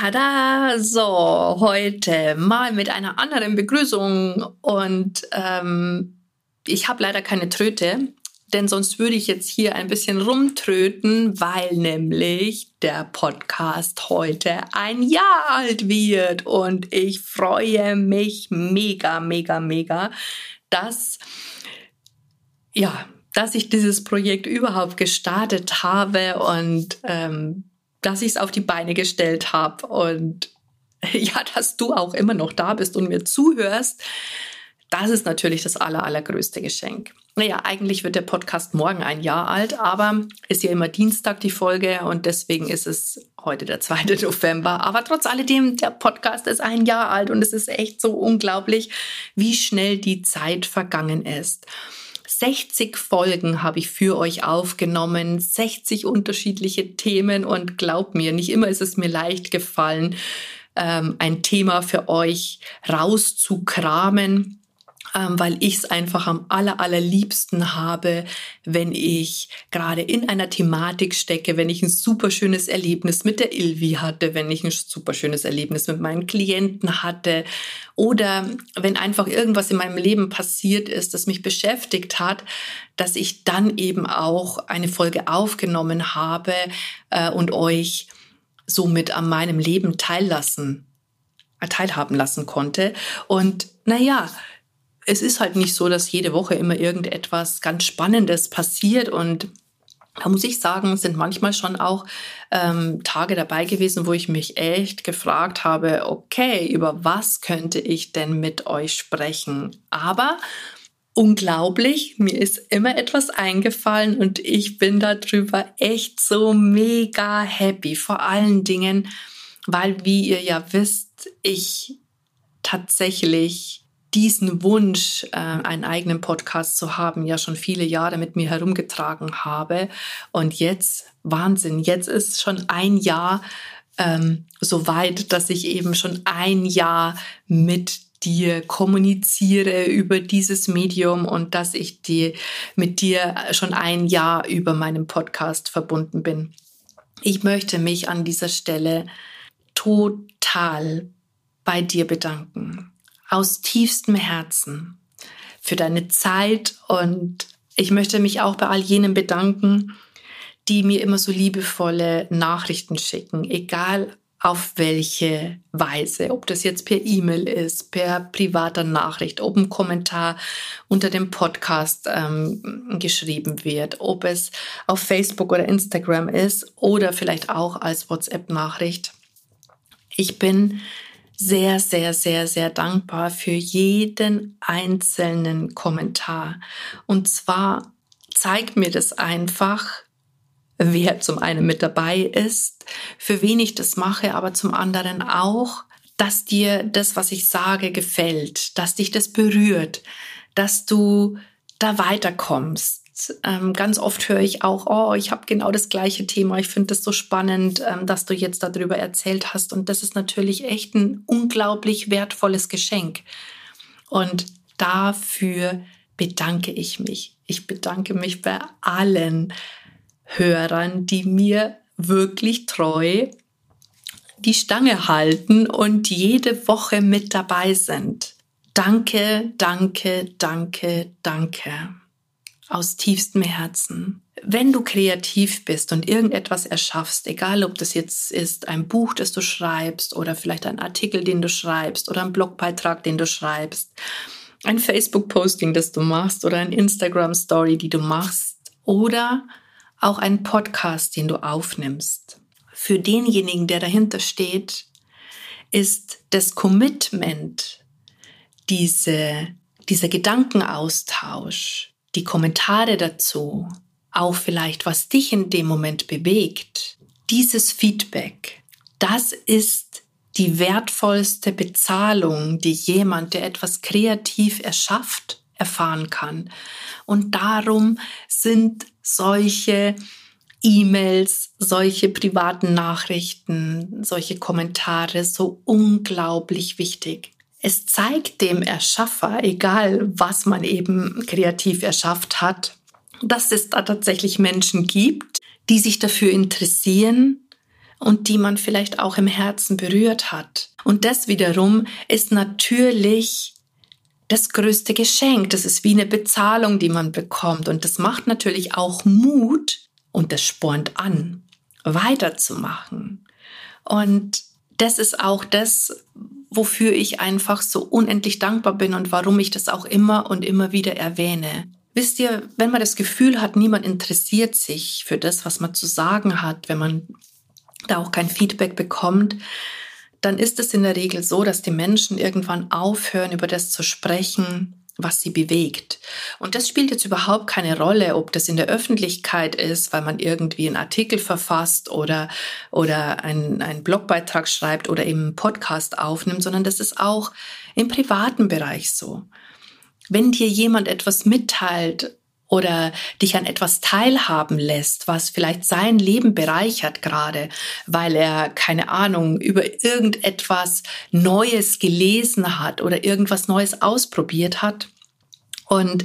Tada! So, heute mal mit einer anderen Begrüßung und ähm, ich habe leider keine Tröte, denn sonst würde ich jetzt hier ein bisschen rumtröten, weil nämlich der Podcast heute ein Jahr alt wird und ich freue mich mega, mega, mega, dass ja, dass ich dieses Projekt überhaupt gestartet habe und ähm, dass ich es auf die Beine gestellt habe und ja, dass du auch immer noch da bist und mir zuhörst. Das ist natürlich das aller, allergrößte Geschenk. Naja, eigentlich wird der Podcast morgen ein Jahr alt, aber ist ja immer Dienstag die Folge und deswegen ist es heute der 2. November. Aber trotz alledem, der Podcast ist ein Jahr alt und es ist echt so unglaublich, wie schnell die Zeit vergangen ist. 60 Folgen habe ich für euch aufgenommen, 60 unterschiedliche Themen und glaubt mir, nicht immer ist es mir leicht gefallen, ähm, ein Thema für euch rauszukramen weil ich es einfach am aller, allerliebsten habe, wenn ich gerade in einer Thematik stecke, wenn ich ein super schönes Erlebnis mit der Ilvi hatte, wenn ich ein super schönes Erlebnis mit meinen Klienten hatte oder wenn einfach irgendwas in meinem Leben passiert ist, das mich beschäftigt hat, dass ich dann eben auch eine Folge aufgenommen habe äh, und euch somit an meinem Leben teillassen, teilhaben lassen konnte. Und naja, es ist halt nicht so, dass jede Woche immer irgendetwas ganz Spannendes passiert und da muss ich sagen, sind manchmal schon auch ähm, Tage dabei gewesen, wo ich mich echt gefragt habe, okay, über was könnte ich denn mit euch sprechen? Aber unglaublich, mir ist immer etwas eingefallen und ich bin darüber echt so mega happy. Vor allen Dingen, weil, wie ihr ja wisst, ich tatsächlich diesen Wunsch, äh, einen eigenen Podcast zu haben, ja schon viele Jahre mit mir herumgetragen habe. Und jetzt, Wahnsinn, jetzt ist schon ein Jahr ähm, so weit, dass ich eben schon ein Jahr mit dir kommuniziere über dieses Medium und dass ich dir mit dir schon ein Jahr über meinen Podcast verbunden bin. Ich möchte mich an dieser Stelle total bei dir bedanken aus tiefstem Herzen für deine Zeit und ich möchte mich auch bei all jenen bedanken, die mir immer so liebevolle Nachrichten schicken, egal auf welche Weise, ob das jetzt per E-Mail ist, per privater Nachricht, ob ein Kommentar unter dem Podcast ähm, geschrieben wird, ob es auf Facebook oder Instagram ist oder vielleicht auch als WhatsApp-Nachricht. Ich bin sehr, sehr, sehr, sehr dankbar für jeden einzelnen Kommentar. Und zwar zeigt mir das einfach, wer zum einen mit dabei ist, für wen ich das mache, aber zum anderen auch, dass dir das, was ich sage, gefällt, dass dich das berührt, dass du da weiterkommst, ähm, ganz oft höre ich auch, oh, ich habe genau das gleiche Thema. Ich finde es so spannend, ähm, dass du jetzt darüber erzählt hast. Und das ist natürlich echt ein unglaublich wertvolles Geschenk. Und dafür bedanke ich mich. Ich bedanke mich bei allen Hörern, die mir wirklich treu die Stange halten und jede Woche mit dabei sind. Danke, danke, danke, danke aus tiefstem Herzen. Wenn du kreativ bist und irgendetwas erschaffst, egal ob das jetzt ist ein Buch, das du schreibst oder vielleicht ein Artikel, den du schreibst oder ein Blogbeitrag, den du schreibst, ein Facebook-Posting, das du machst oder ein Instagram-Story, die du machst oder auch ein Podcast, den du aufnimmst. Für denjenigen, der dahinter steht, ist das Commitment, diese, dieser Gedankenaustausch, die Kommentare dazu, auch vielleicht, was dich in dem Moment bewegt, dieses Feedback, das ist die wertvollste Bezahlung, die jemand, der etwas kreativ erschafft, erfahren kann. Und darum sind solche E-Mails, solche privaten Nachrichten, solche Kommentare so unglaublich wichtig. Es zeigt dem Erschaffer, egal was man eben kreativ erschafft hat, dass es da tatsächlich Menschen gibt, die sich dafür interessieren und die man vielleicht auch im Herzen berührt hat. Und das wiederum ist natürlich das größte Geschenk. Das ist wie eine Bezahlung, die man bekommt. Und das macht natürlich auch Mut und das spornt an, weiterzumachen. Und das ist auch das, wofür ich einfach so unendlich dankbar bin und warum ich das auch immer und immer wieder erwähne. Wisst ihr, wenn man das Gefühl hat, niemand interessiert sich für das, was man zu sagen hat, wenn man da auch kein Feedback bekommt, dann ist es in der Regel so, dass die Menschen irgendwann aufhören, über das zu sprechen, was sie bewegt. Und das spielt jetzt überhaupt keine Rolle, ob das in der Öffentlichkeit ist, weil man irgendwie einen Artikel verfasst oder, oder einen, einen Blogbeitrag schreibt oder eben einen Podcast aufnimmt, sondern das ist auch im privaten Bereich so. Wenn dir jemand etwas mitteilt oder dich an etwas teilhaben lässt, was vielleicht sein Leben bereichert gerade, weil er keine Ahnung über irgendetwas Neues gelesen hat oder irgendwas Neues ausprobiert hat und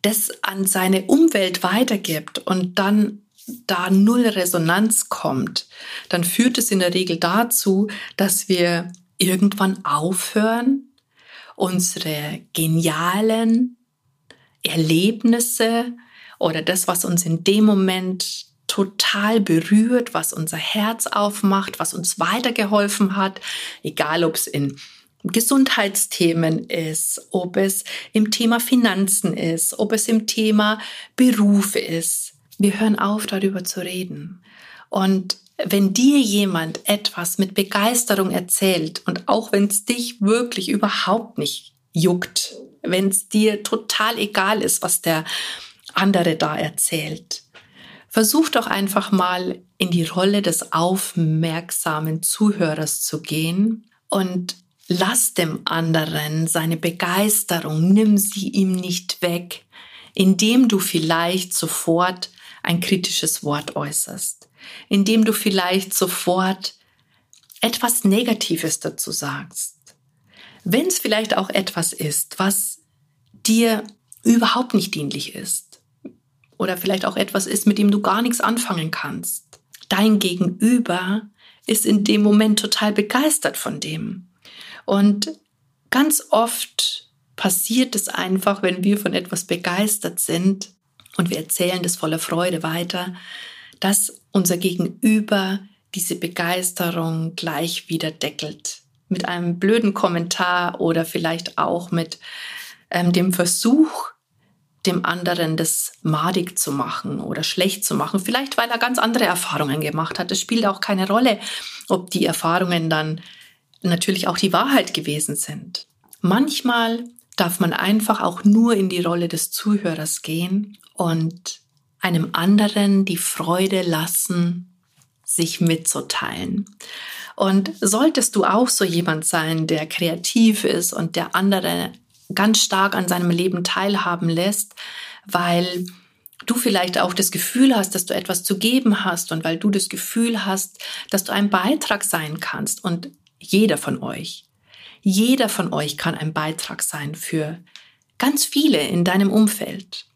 das an seine Umwelt weitergibt und dann da null Resonanz kommt, dann führt es in der Regel dazu, dass wir irgendwann aufhören, unsere genialen Erlebnisse oder das, was uns in dem Moment total berührt, was unser Herz aufmacht, was uns weitergeholfen hat, egal ob es in Gesundheitsthemen ist, ob es im Thema Finanzen ist, ob es im Thema Beruf ist. Wir hören auf, darüber zu reden. Und wenn dir jemand etwas mit Begeisterung erzählt und auch wenn es dich wirklich überhaupt nicht juckt, wenn es dir total egal ist, was der andere da erzählt. Versuch doch einfach mal in die Rolle des aufmerksamen Zuhörers zu gehen und lass dem anderen seine Begeisterung, nimm sie ihm nicht weg, indem du vielleicht sofort ein kritisches Wort äußerst, indem du vielleicht sofort etwas Negatives dazu sagst wenn es vielleicht auch etwas ist, was dir überhaupt nicht dienlich ist oder vielleicht auch etwas ist, mit dem du gar nichts anfangen kannst. Dein Gegenüber ist in dem Moment total begeistert von dem. Und ganz oft passiert es einfach, wenn wir von etwas begeistert sind und wir erzählen das voller Freude weiter, dass unser Gegenüber diese Begeisterung gleich wieder deckelt mit einem blöden Kommentar oder vielleicht auch mit ähm, dem Versuch, dem anderen das madig zu machen oder schlecht zu machen. Vielleicht, weil er ganz andere Erfahrungen gemacht hat. Es spielt auch keine Rolle, ob die Erfahrungen dann natürlich auch die Wahrheit gewesen sind. Manchmal darf man einfach auch nur in die Rolle des Zuhörers gehen und einem anderen die Freude lassen, sich mitzuteilen. Und solltest du auch so jemand sein, der kreativ ist und der andere ganz stark an seinem Leben teilhaben lässt, weil du vielleicht auch das Gefühl hast, dass du etwas zu geben hast und weil du das Gefühl hast, dass du ein Beitrag sein kannst. Und jeder von euch, jeder von euch kann ein Beitrag sein für ganz viele in deinem Umfeld.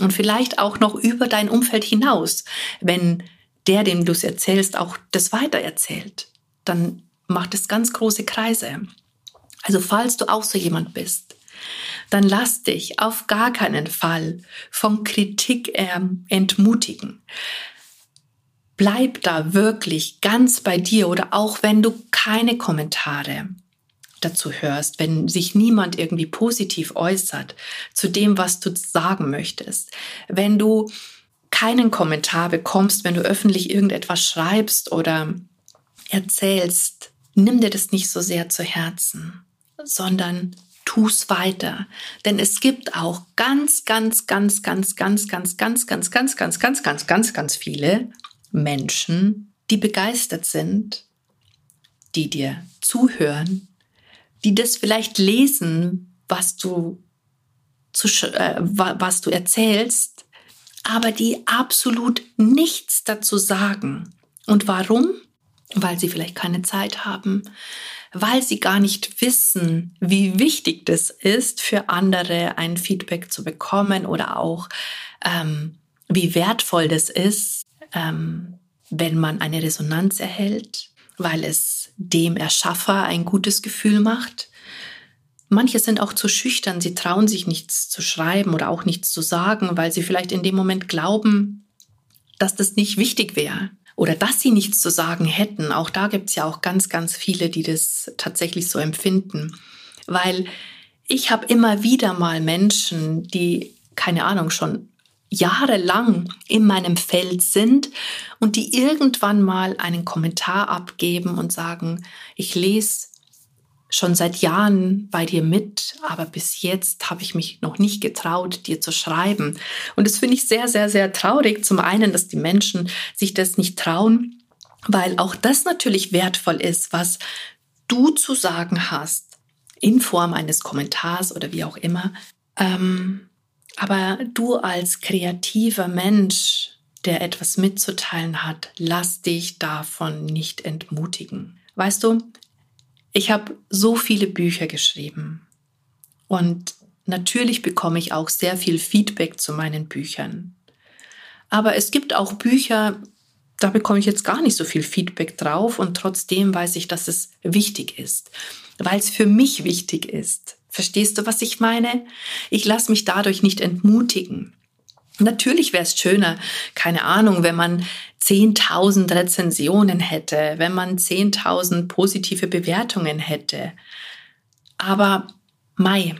Und vielleicht auch noch über dein Umfeld hinaus, wenn der, dem du es erzählst, auch das weitererzählt dann macht es ganz große Kreise. Also falls du auch so jemand bist, dann lass dich auf gar keinen Fall von Kritik ähm, entmutigen. Bleib da wirklich ganz bei dir oder auch wenn du keine Kommentare dazu hörst, wenn sich niemand irgendwie positiv äußert zu dem, was du sagen möchtest, wenn du keinen Kommentar bekommst, wenn du öffentlich irgendetwas schreibst oder erzählst, nimm dir das nicht so sehr zu Herzen, sondern tu's weiter. Denn es gibt auch ganz, ganz, ganz, ganz, ganz, ganz, ganz, ganz, ganz, ganz, ganz, ganz, ganz, ganz viele Menschen, die begeistert sind, die dir zuhören, die das vielleicht lesen, was du, zu, äh, was du erzählst, aber die absolut nichts dazu sagen. Und warum? Weil sie vielleicht keine Zeit haben, weil sie gar nicht wissen, wie wichtig das ist, für andere ein Feedback zu bekommen oder auch ähm, wie wertvoll das ist, ähm, wenn man eine Resonanz erhält, weil es dem Erschaffer ein gutes Gefühl macht. Manche sind auch zu schüchtern, sie trauen sich nichts zu schreiben oder auch nichts zu sagen, weil sie vielleicht in dem Moment glauben, dass das nicht wichtig wäre oder dass sie nichts zu sagen hätten. Auch da gibt es ja auch ganz, ganz viele, die das tatsächlich so empfinden. Weil ich habe immer wieder mal Menschen, die, keine Ahnung, schon jahrelang in meinem Feld sind und die irgendwann mal einen Kommentar abgeben und sagen, ich lese schon seit Jahren bei dir mit, aber bis jetzt habe ich mich noch nicht getraut, dir zu schreiben. Und das finde ich sehr, sehr, sehr traurig. Zum einen, dass die Menschen sich das nicht trauen, weil auch das natürlich wertvoll ist, was du zu sagen hast, in Form eines Kommentars oder wie auch immer. Ähm, aber du als kreativer Mensch, der etwas mitzuteilen hat, lass dich davon nicht entmutigen. Weißt du, ich habe so viele Bücher geschrieben und natürlich bekomme ich auch sehr viel Feedback zu meinen Büchern. Aber es gibt auch Bücher, da bekomme ich jetzt gar nicht so viel Feedback drauf und trotzdem weiß ich, dass es wichtig ist, weil es für mich wichtig ist. Verstehst du, was ich meine? Ich lasse mich dadurch nicht entmutigen. Natürlich wäre es schöner, keine Ahnung, wenn man 10.000 Rezensionen hätte, wenn man 10.000 positive Bewertungen hätte. Aber Mai,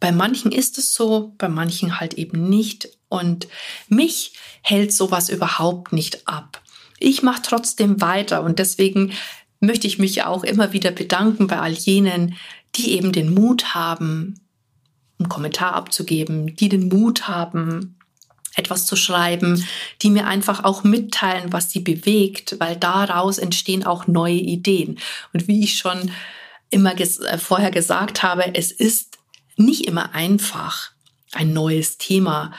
bei manchen ist es so, bei manchen halt eben nicht. Und mich hält sowas überhaupt nicht ab. Ich mache trotzdem weiter und deswegen möchte ich mich auch immer wieder bedanken bei all jenen, die eben den Mut haben, einen Kommentar abzugeben, die den Mut haben, etwas zu schreiben, die mir einfach auch mitteilen, was sie bewegt, weil daraus entstehen auch neue Ideen. Und wie ich schon immer ges äh, vorher gesagt habe, es ist nicht immer einfach, ein neues Thema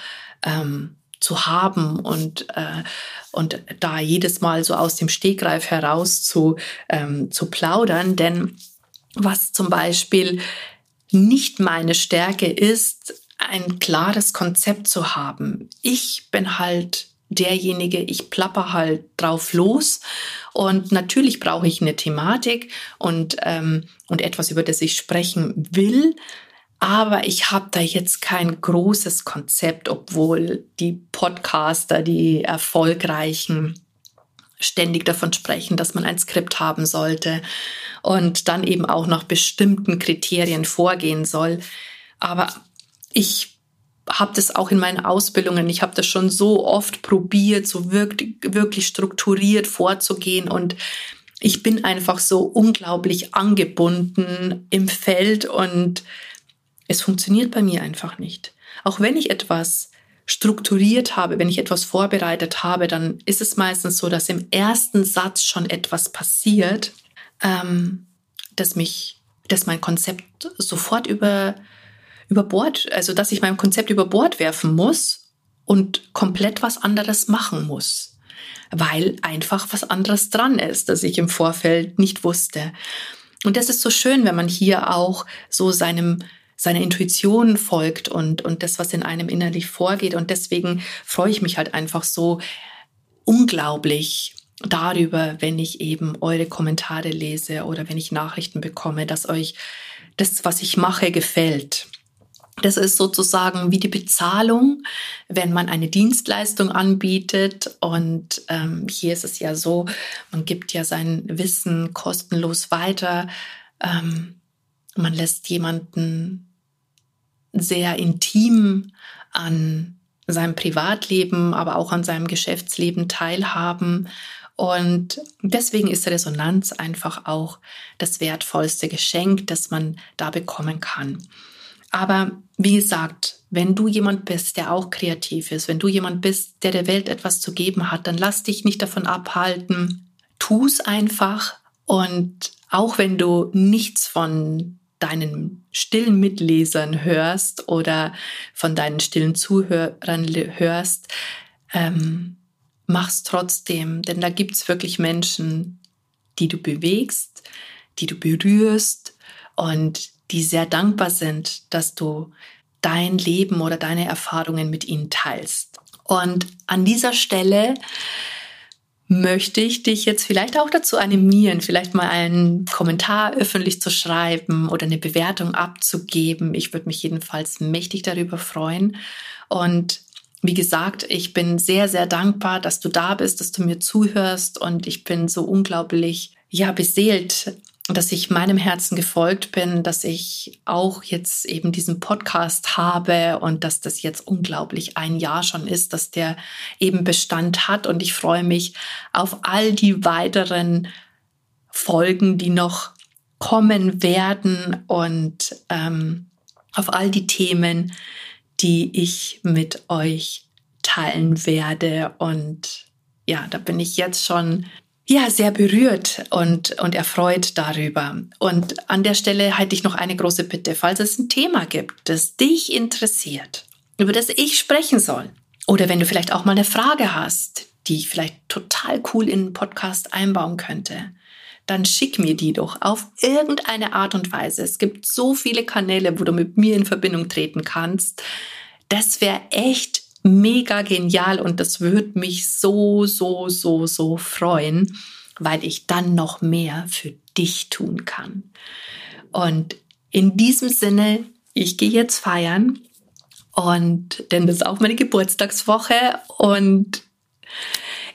ähm, zu haben und, äh, und da jedes Mal so aus dem Stegreif heraus zu, ähm, zu plaudern. Denn was zum Beispiel nicht meine Stärke ist, ein klares Konzept zu haben. Ich bin halt derjenige, ich plapper halt drauf los und natürlich brauche ich eine Thematik und, ähm, und etwas, über das ich sprechen will. Aber ich habe da jetzt kein großes Konzept, obwohl die Podcaster, die erfolgreichen, ständig davon sprechen, dass man ein Skript haben sollte und dann eben auch nach bestimmten Kriterien vorgehen soll. Aber ich habe das auch in meinen Ausbildungen, ich habe das schon so oft probiert, so wirklich, wirklich strukturiert vorzugehen und ich bin einfach so unglaublich angebunden im Feld und es funktioniert bei mir einfach nicht. Auch wenn ich etwas strukturiert habe, wenn ich etwas vorbereitet habe, dann ist es meistens so, dass im ersten Satz schon etwas passiert, ähm, dass mich, dass mein Konzept sofort über über Bord, also dass ich mein Konzept über Bord werfen muss und komplett was anderes machen muss, weil einfach was anderes dran ist, das ich im Vorfeld nicht wusste. Und das ist so schön, wenn man hier auch so seinem seiner Intuition folgt und, und das, was in einem innerlich vorgeht. Und deswegen freue ich mich halt einfach so unglaublich darüber, wenn ich eben eure Kommentare lese oder wenn ich Nachrichten bekomme, dass euch das, was ich mache, gefällt. Das ist sozusagen wie die Bezahlung, wenn man eine Dienstleistung anbietet. Und ähm, hier ist es ja so, man gibt ja sein Wissen kostenlos weiter. Ähm, man lässt jemanden sehr intim an seinem Privatleben, aber auch an seinem Geschäftsleben teilhaben. Und deswegen ist Resonanz einfach auch das wertvollste Geschenk, das man da bekommen kann. Aber wie gesagt, wenn du jemand bist, der auch kreativ ist, wenn du jemand bist, der der Welt etwas zu geben hat, dann lass dich nicht davon abhalten. Tu es einfach Und auch wenn du nichts von deinen stillen Mitlesern hörst oder von deinen stillen Zuhörern hörst, ähm, mach's trotzdem, denn da gibt's wirklich Menschen, die du bewegst, die du berührst und die sehr dankbar sind, dass du dein Leben oder deine Erfahrungen mit ihnen teilst. Und an dieser Stelle möchte ich dich jetzt vielleicht auch dazu animieren, vielleicht mal einen Kommentar öffentlich zu schreiben oder eine Bewertung abzugeben. Ich würde mich jedenfalls mächtig darüber freuen. Und wie gesagt, ich bin sehr, sehr dankbar, dass du da bist, dass du mir zuhörst und ich bin so unglaublich, ja, beseelt dass ich meinem Herzen gefolgt bin, dass ich auch jetzt eben diesen Podcast habe und dass das jetzt unglaublich ein Jahr schon ist, dass der eben Bestand hat. Und ich freue mich auf all die weiteren Folgen, die noch kommen werden und ähm, auf all die Themen, die ich mit euch teilen werde. Und ja, da bin ich jetzt schon ja, sehr berührt und, und erfreut darüber. Und an der Stelle hätte ich noch eine große Bitte, falls es ein Thema gibt, das dich interessiert, über das ich sprechen soll. Oder wenn du vielleicht auch mal eine Frage hast, die ich vielleicht total cool in einen Podcast einbauen könnte, dann schick mir die doch auf irgendeine Art und Weise. Es gibt so viele Kanäle, wo du mit mir in Verbindung treten kannst. Das wäre echt mega genial und das würde mich so, so, so, so freuen, weil ich dann noch mehr für dich tun kann. Und in diesem Sinne, ich gehe jetzt feiern und denn das ist auch meine Geburtstagswoche und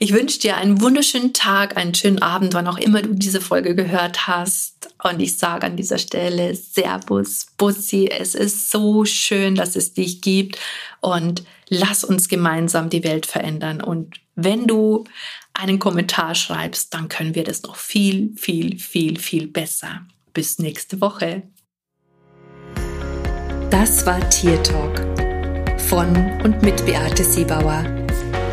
ich wünsche dir einen wunderschönen Tag, einen schönen Abend, wann auch immer du diese Folge gehört hast. Und ich sage an dieser Stelle Servus, Bussi. Es ist so schön, dass es dich gibt. Und lass uns gemeinsam die Welt verändern. Und wenn du einen Kommentar schreibst, dann können wir das noch viel, viel, viel, viel besser. Bis nächste Woche. Das war Tier Talk von und mit Beate Siebauer